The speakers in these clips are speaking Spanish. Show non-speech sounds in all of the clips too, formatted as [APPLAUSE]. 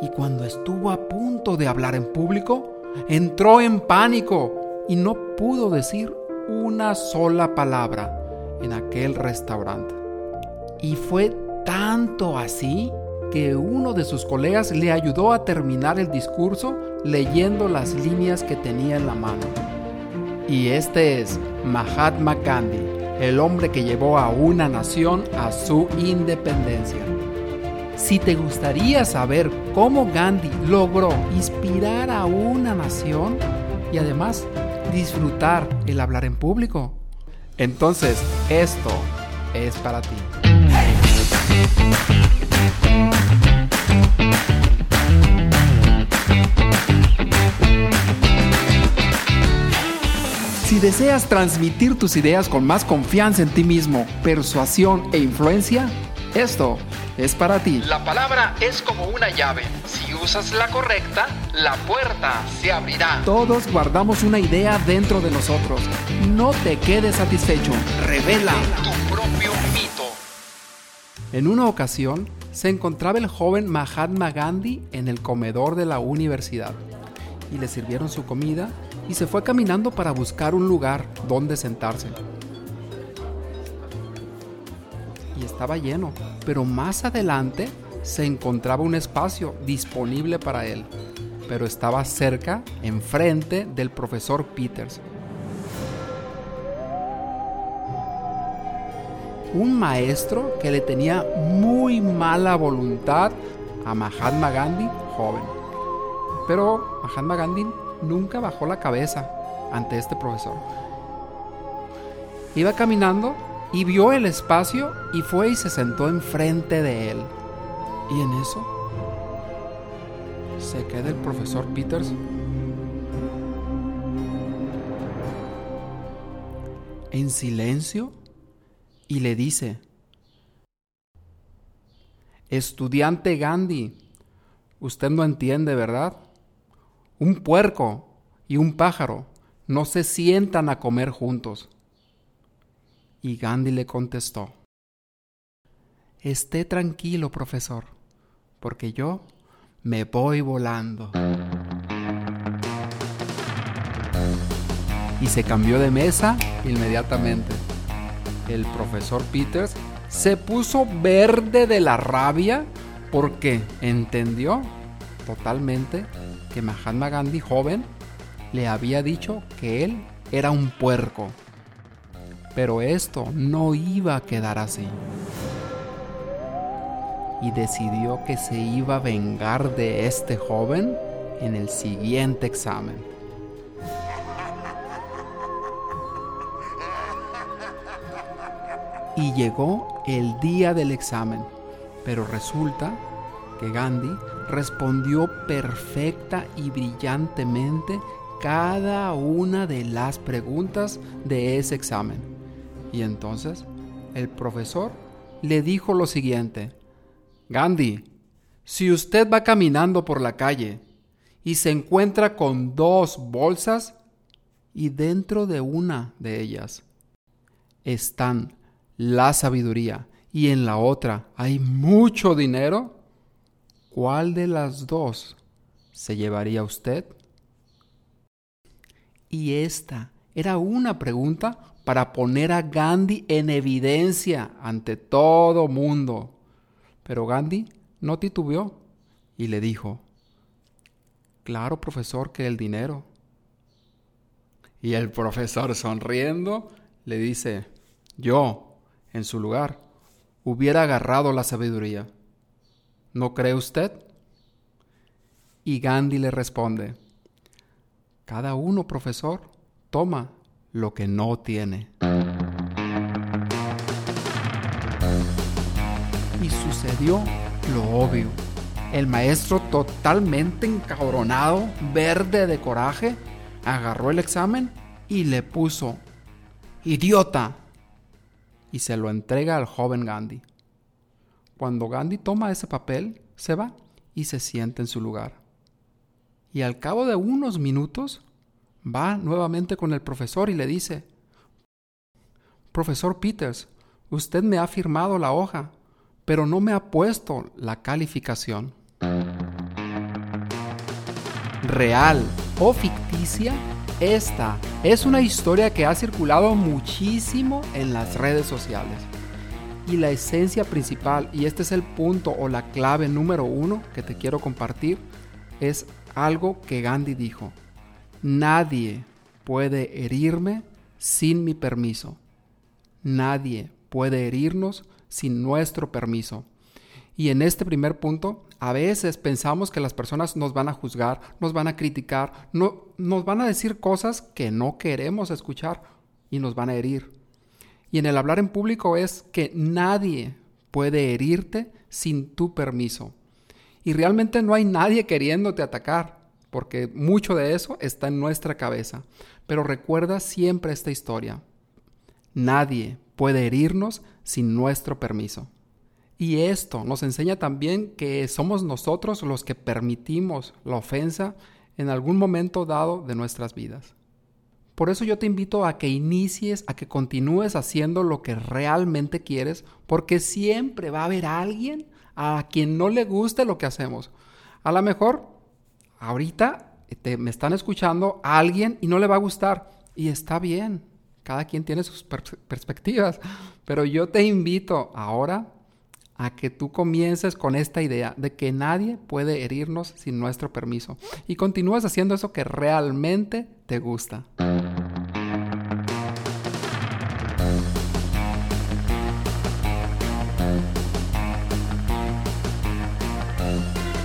y cuando estuvo a punto de hablar en público, entró en pánico y no pudo decir una sola palabra en aquel restaurante. Y fue tanto así que uno de sus colegas le ayudó a terminar el discurso leyendo las líneas que tenía en la mano. Y este es Mahatma Gandhi, el hombre que llevó a una nación a su independencia. Si te gustaría saber cómo Gandhi logró inspirar a una nación y además disfrutar el hablar en público, entonces esto es para ti. Si deseas transmitir tus ideas con más confianza en ti mismo, persuasión e influencia, esto es para ti. La palabra es como una llave. Si usas la correcta, la puerta se abrirá. Todos guardamos una idea dentro de nosotros. No te quedes satisfecho. Revela tu propio mito. En una ocasión, se encontraba el joven Mahatma Gandhi en el comedor de la universidad y le sirvieron su comida y se fue caminando para buscar un lugar donde sentarse. Estaba lleno, pero más adelante se encontraba un espacio disponible para él, pero estaba cerca, enfrente del profesor Peters. Un maestro que le tenía muy mala voluntad a Mahatma Gandhi joven. Pero Mahatma Gandhi nunca bajó la cabeza ante este profesor. Iba caminando y vio el espacio y fue y se sentó enfrente de él. Y en eso se queda el profesor Peters en silencio y le dice, estudiante Gandhi, usted no entiende, ¿verdad? Un puerco y un pájaro no se sientan a comer juntos. Y Gandhi le contestó, Esté tranquilo, profesor, porque yo me voy volando. Y se cambió de mesa inmediatamente. El profesor Peters se puso verde de la rabia porque entendió totalmente que Mahatma Gandhi joven le había dicho que él era un puerco. Pero esto no iba a quedar así. Y decidió que se iba a vengar de este joven en el siguiente examen. Y llegó el día del examen, pero resulta que Gandhi respondió perfecta y brillantemente cada una de las preguntas de ese examen. Y entonces el profesor le dijo lo siguiente, Gandhi, si usted va caminando por la calle y se encuentra con dos bolsas y dentro de una de ellas están la sabiduría y en la otra hay mucho dinero, ¿cuál de las dos se llevaría usted? Y esta era una pregunta para poner a Gandhi en evidencia ante todo mundo. Pero Gandhi no titubeó y le dijo, claro profesor que el dinero. Y el profesor sonriendo le dice, yo, en su lugar, hubiera agarrado la sabiduría. ¿No cree usted? Y Gandhi le responde, cada uno, profesor, toma lo que no tiene. Y sucedió lo obvio. El maestro, totalmente encabronado, verde de coraje, agarró el examen y le puso, idiota, y se lo entrega al joven Gandhi. Cuando Gandhi toma ese papel, se va y se sienta en su lugar. Y al cabo de unos minutos, va nuevamente con el profesor y le dice, Profesor Peters, usted me ha firmado la hoja, pero no me ha puesto la calificación. real o ficticia, esta es una historia que ha circulado muchísimo en las redes sociales. Y la esencia principal, y este es el punto o la clave número uno que te quiero compartir, es algo que Gandhi dijo. Nadie puede herirme sin mi permiso. Nadie puede herirnos sin nuestro permiso. Y en este primer punto, a veces pensamos que las personas nos van a juzgar, nos van a criticar, no, nos van a decir cosas que no queremos escuchar y nos van a herir. Y en el hablar en público es que nadie puede herirte sin tu permiso. Y realmente no hay nadie queriéndote atacar, porque mucho de eso está en nuestra cabeza. Pero recuerda siempre esta historia. Nadie puede herirnos sin nuestro permiso. Y esto nos enseña también que somos nosotros los que permitimos la ofensa en algún momento dado de nuestras vidas. Por eso yo te invito a que inicies, a que continúes haciendo lo que realmente quieres, porque siempre va a haber alguien a quien no le guste lo que hacemos. A lo mejor ahorita me están escuchando a alguien y no le va a gustar. Y está bien, cada quien tiene sus perspectivas. Pero yo te invito ahora a que tú comiences con esta idea de que nadie puede herirnos sin nuestro permiso y continúes haciendo eso que realmente te gusta.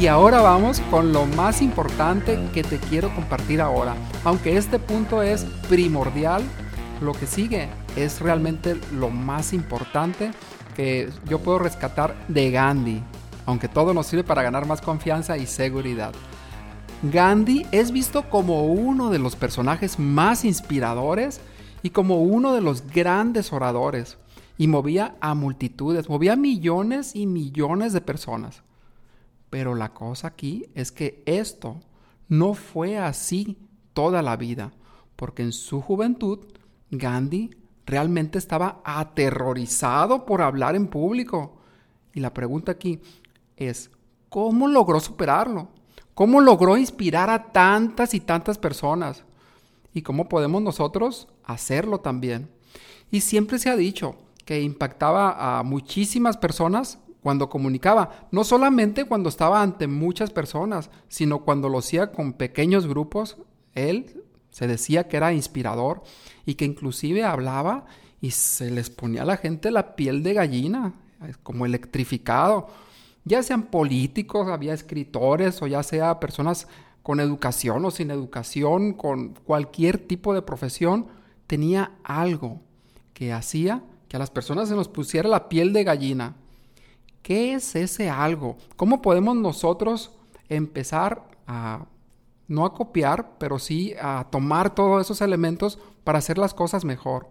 Y ahora vamos con lo más importante que te quiero compartir ahora. Aunque este punto es primordial, lo que sigue es realmente lo más importante que yo puedo rescatar de Gandhi, aunque todo nos sirve para ganar más confianza y seguridad. Gandhi es visto como uno de los personajes más inspiradores y como uno de los grandes oradores, y movía a multitudes, movía a millones y millones de personas. Pero la cosa aquí es que esto no fue así toda la vida, porque en su juventud Gandhi realmente estaba aterrorizado por hablar en público. Y la pregunta aquí es, ¿cómo logró superarlo? ¿Cómo logró inspirar a tantas y tantas personas? ¿Y cómo podemos nosotros hacerlo también? Y siempre se ha dicho que impactaba a muchísimas personas cuando comunicaba, no solamente cuando estaba ante muchas personas, sino cuando lo hacía con pequeños grupos, él se decía que era inspirador y que inclusive hablaba y se les ponía a la gente la piel de gallina, como electrificado. Ya sean políticos, había escritores o ya sea personas con educación o sin educación, con cualquier tipo de profesión, tenía algo que hacía que a las personas se nos pusiera la piel de gallina. ¿Qué es ese algo? ¿Cómo podemos nosotros empezar a no a copiar, pero sí a tomar todos esos elementos para hacer las cosas mejor.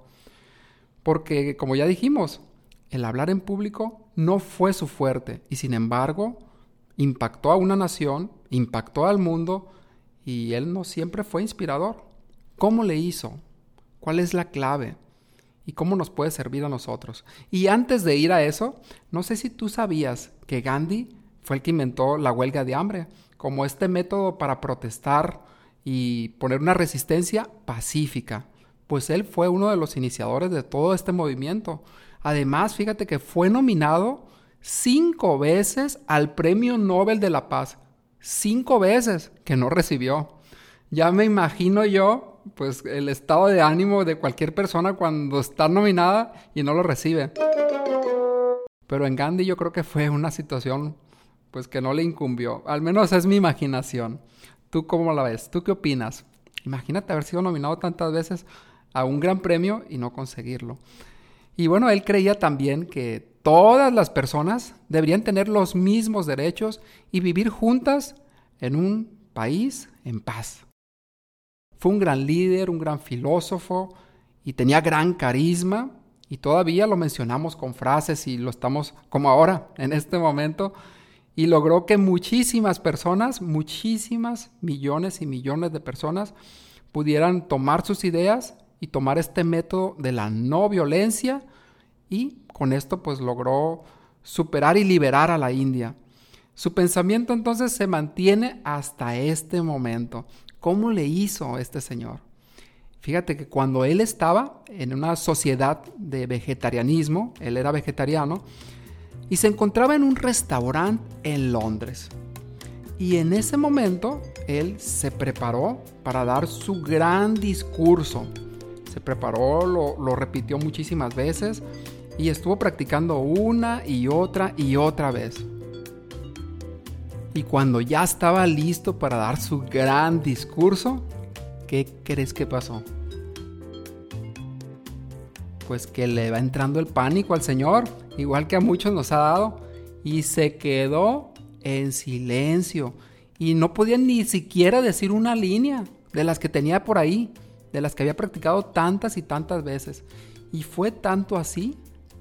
Porque, como ya dijimos, el hablar en público no fue su fuerte y sin embargo impactó a una nación, impactó al mundo y él no siempre fue inspirador. ¿Cómo le hizo? ¿Cuál es la clave? ¿Y cómo nos puede servir a nosotros? Y antes de ir a eso, no sé si tú sabías que Gandhi fue el que inventó la huelga de hambre como este método para protestar y poner una resistencia pacífica, pues él fue uno de los iniciadores de todo este movimiento. Además, fíjate que fue nominado cinco veces al Premio Nobel de la Paz, cinco veces que no recibió. Ya me imagino yo, pues, el estado de ánimo de cualquier persona cuando está nominada y no lo recibe. Pero en Gandhi yo creo que fue una situación pues que no le incumbió. Al menos es mi imaginación. ¿Tú cómo la ves? ¿Tú qué opinas? Imagínate haber sido nominado tantas veces a un gran premio y no conseguirlo. Y bueno, él creía también que todas las personas deberían tener los mismos derechos y vivir juntas en un país en paz. Fue un gran líder, un gran filósofo y tenía gran carisma y todavía lo mencionamos con frases y lo estamos como ahora, en este momento, y logró que muchísimas personas, muchísimas millones y millones de personas pudieran tomar sus ideas y tomar este método de la no violencia y con esto pues logró superar y liberar a la India. Su pensamiento entonces se mantiene hasta este momento. ¿Cómo le hizo este señor? Fíjate que cuando él estaba en una sociedad de vegetarianismo, él era vegetariano, y se encontraba en un restaurante en Londres. Y en ese momento él se preparó para dar su gran discurso. Se preparó, lo, lo repitió muchísimas veces y estuvo practicando una y otra y otra vez. Y cuando ya estaba listo para dar su gran discurso, ¿qué crees que pasó? Pues que le va entrando el pánico al Señor, igual que a muchos nos ha dado, y se quedó en silencio y no podía ni siquiera decir una línea de las que tenía por ahí, de las que había practicado tantas y tantas veces. Y fue tanto así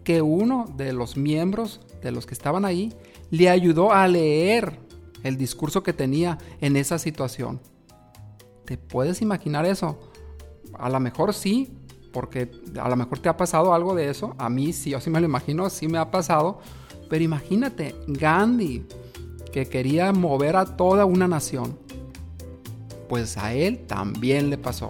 que uno de los miembros de los que estaban ahí le ayudó a leer el discurso que tenía en esa situación. ¿Te puedes imaginar eso? A lo mejor sí, porque a lo mejor te ha pasado algo de eso. A mí sí, yo sí me lo imagino, sí me ha pasado. Pero imagínate, Gandhi, que quería mover a toda una nación. Pues a él también le pasó.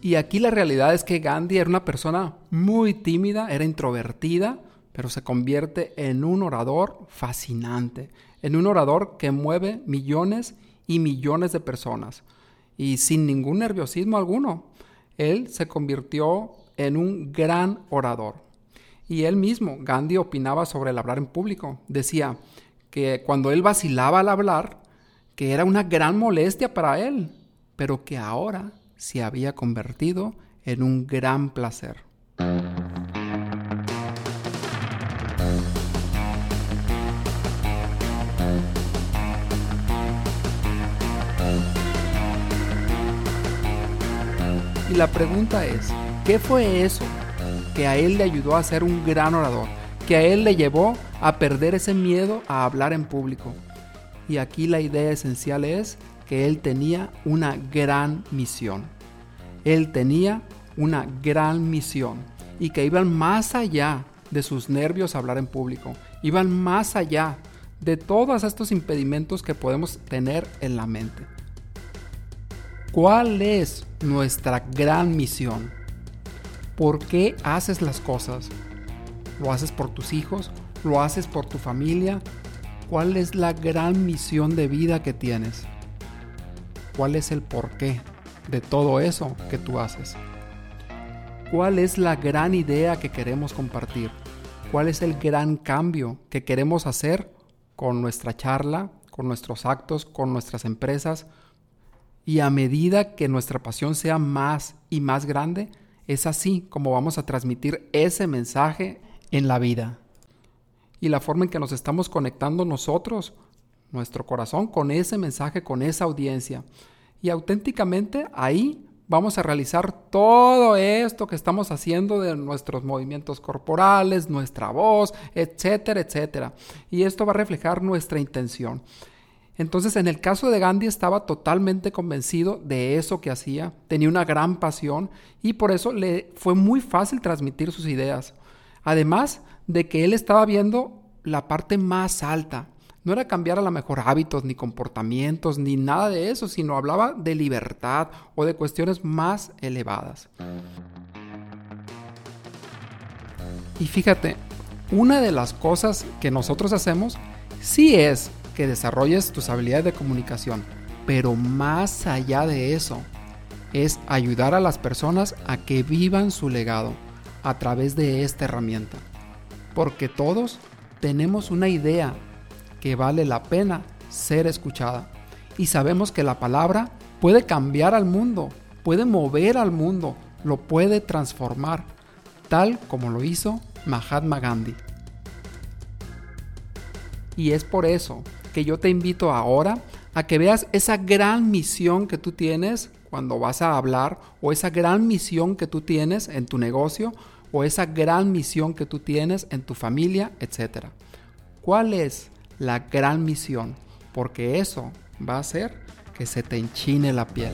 Y aquí la realidad es que Gandhi era una persona muy tímida, era introvertida, pero se convierte en un orador fascinante, en un orador que mueve millones y millones de personas. Y sin ningún nerviosismo alguno, él se convirtió en un gran orador. Y él mismo, Gandhi, opinaba sobre el hablar en público. Decía que cuando él vacilaba al hablar, que era una gran molestia para él, pero que ahora se había convertido en un gran placer. La pregunta es, ¿qué fue eso que a él le ayudó a ser un gran orador? Que a él le llevó a perder ese miedo a hablar en público. Y aquí la idea esencial es que él tenía una gran misión. Él tenía una gran misión y que iban más allá de sus nervios a hablar en público. Iban más allá de todos estos impedimentos que podemos tener en la mente. ¿Cuál es nuestra gran misión? ¿Por qué haces las cosas? ¿Lo haces por tus hijos? ¿Lo haces por tu familia? ¿Cuál es la gran misión de vida que tienes? ¿Cuál es el porqué de todo eso que tú haces? ¿Cuál es la gran idea que queremos compartir? ¿Cuál es el gran cambio que queremos hacer con nuestra charla, con nuestros actos, con nuestras empresas, y a medida que nuestra pasión sea más y más grande, es así como vamos a transmitir ese mensaje en la vida. Y la forma en que nos estamos conectando nosotros, nuestro corazón, con ese mensaje, con esa audiencia. Y auténticamente ahí vamos a realizar todo esto que estamos haciendo de nuestros movimientos corporales, nuestra voz, etcétera, etcétera. Y esto va a reflejar nuestra intención. Entonces, en el caso de Gandhi estaba totalmente convencido de eso que hacía, tenía una gran pasión y por eso le fue muy fácil transmitir sus ideas. Además de que él estaba viendo la parte más alta. No era cambiar a lo mejor hábitos, ni comportamientos, ni nada de eso, sino hablaba de libertad o de cuestiones más elevadas. Y fíjate, una de las cosas que nosotros hacemos sí es que desarrolles tus habilidades de comunicación, pero más allá de eso, es ayudar a las personas a que vivan su legado a través de esta herramienta. Porque todos tenemos una idea que vale la pena ser escuchada. Y sabemos que la palabra puede cambiar al mundo, puede mover al mundo, lo puede transformar, tal como lo hizo Mahatma Gandhi. Y es por eso que yo te invito ahora a que veas esa gran misión que tú tienes cuando vas a hablar o esa gran misión que tú tienes en tu negocio o esa gran misión que tú tienes en tu familia, etc. ¿Cuál es la gran misión? Porque eso va a hacer que se te enchine la piel.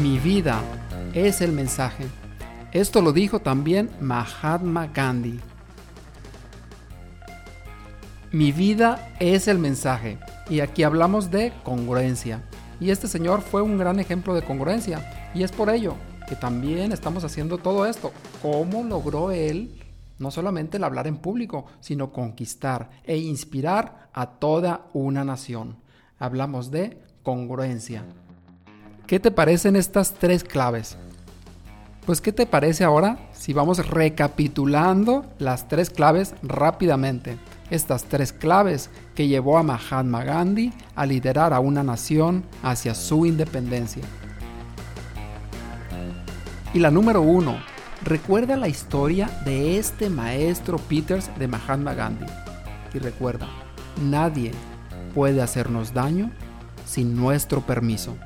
Mi vida es el mensaje. Esto lo dijo también Mahatma Gandhi. Mi vida es el mensaje. Y aquí hablamos de congruencia. Y este señor fue un gran ejemplo de congruencia. Y es por ello que también estamos haciendo todo esto. ¿Cómo logró él no solamente el hablar en público, sino conquistar e inspirar a toda una nación? Hablamos de congruencia. ¿Qué te parecen estas tres claves? Pues ¿qué te parece ahora si vamos recapitulando las tres claves rápidamente? Estas tres claves que llevó a Mahatma Gandhi a liderar a una nación hacia su independencia. Y la número uno, recuerda la historia de este maestro Peters de Mahatma Gandhi. Y recuerda, nadie puede hacernos daño sin nuestro permiso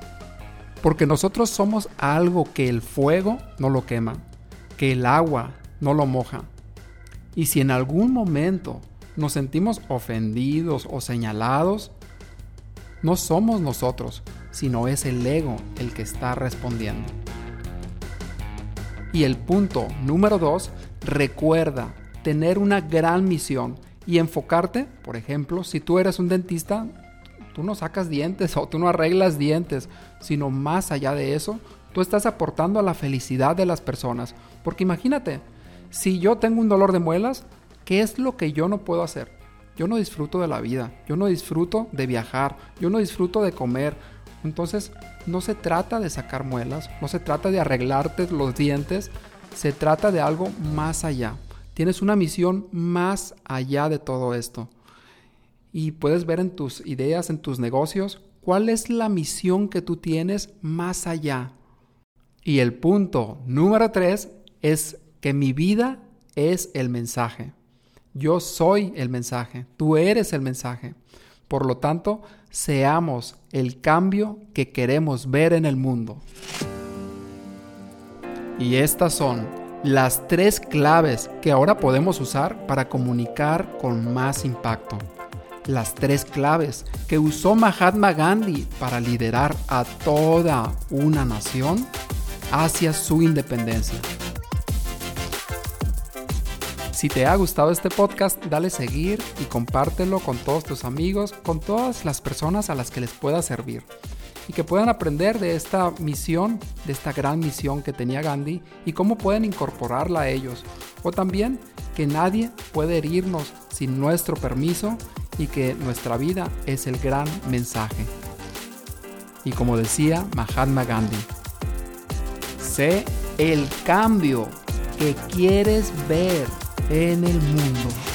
porque nosotros somos algo que el fuego no lo quema, que el agua no lo moja. Y si en algún momento nos sentimos ofendidos o señalados, no somos nosotros, sino es el ego el que está respondiendo. Y el punto número dos, recuerda tener una gran misión y enfocarte, por ejemplo, si tú eres un dentista, tú no sacas dientes [LAUGHS] o tú no arreglas dientes, sino más allá de eso, tú estás aportando a la felicidad de las personas. Porque imagínate, si yo tengo un dolor de muelas, ¿qué es lo que yo no puedo hacer? Yo no disfruto de la vida, yo no disfruto de viajar, yo no disfruto de comer. Entonces, no se trata de sacar muelas, no se trata de arreglarte los dientes, se trata de algo más allá. Tienes una misión más allá de todo esto y puedes ver en tus ideas, en tus negocios, cuál es la misión que tú tienes más allá. Y el punto número tres es que mi vida es el mensaje. Yo soy el mensaje, tú eres el mensaje. Por lo tanto, seamos el cambio que queremos ver en el mundo. Y estas son las tres claves que ahora podemos usar para comunicar con más impacto las tres claves que usó Mahatma Gandhi para liderar a toda una nación hacia su independencia. Si te ha gustado este podcast, dale seguir y compártelo con todos tus amigos, con todas las personas a las que les pueda servir y que puedan aprender de esta misión, de esta gran misión que tenía Gandhi y cómo pueden incorporarla a ellos. O también que nadie puede herirnos sin nuestro permiso y que nuestra vida es el gran mensaje. Y como decía Mahatma Gandhi, sé el cambio que quieres ver en el mundo.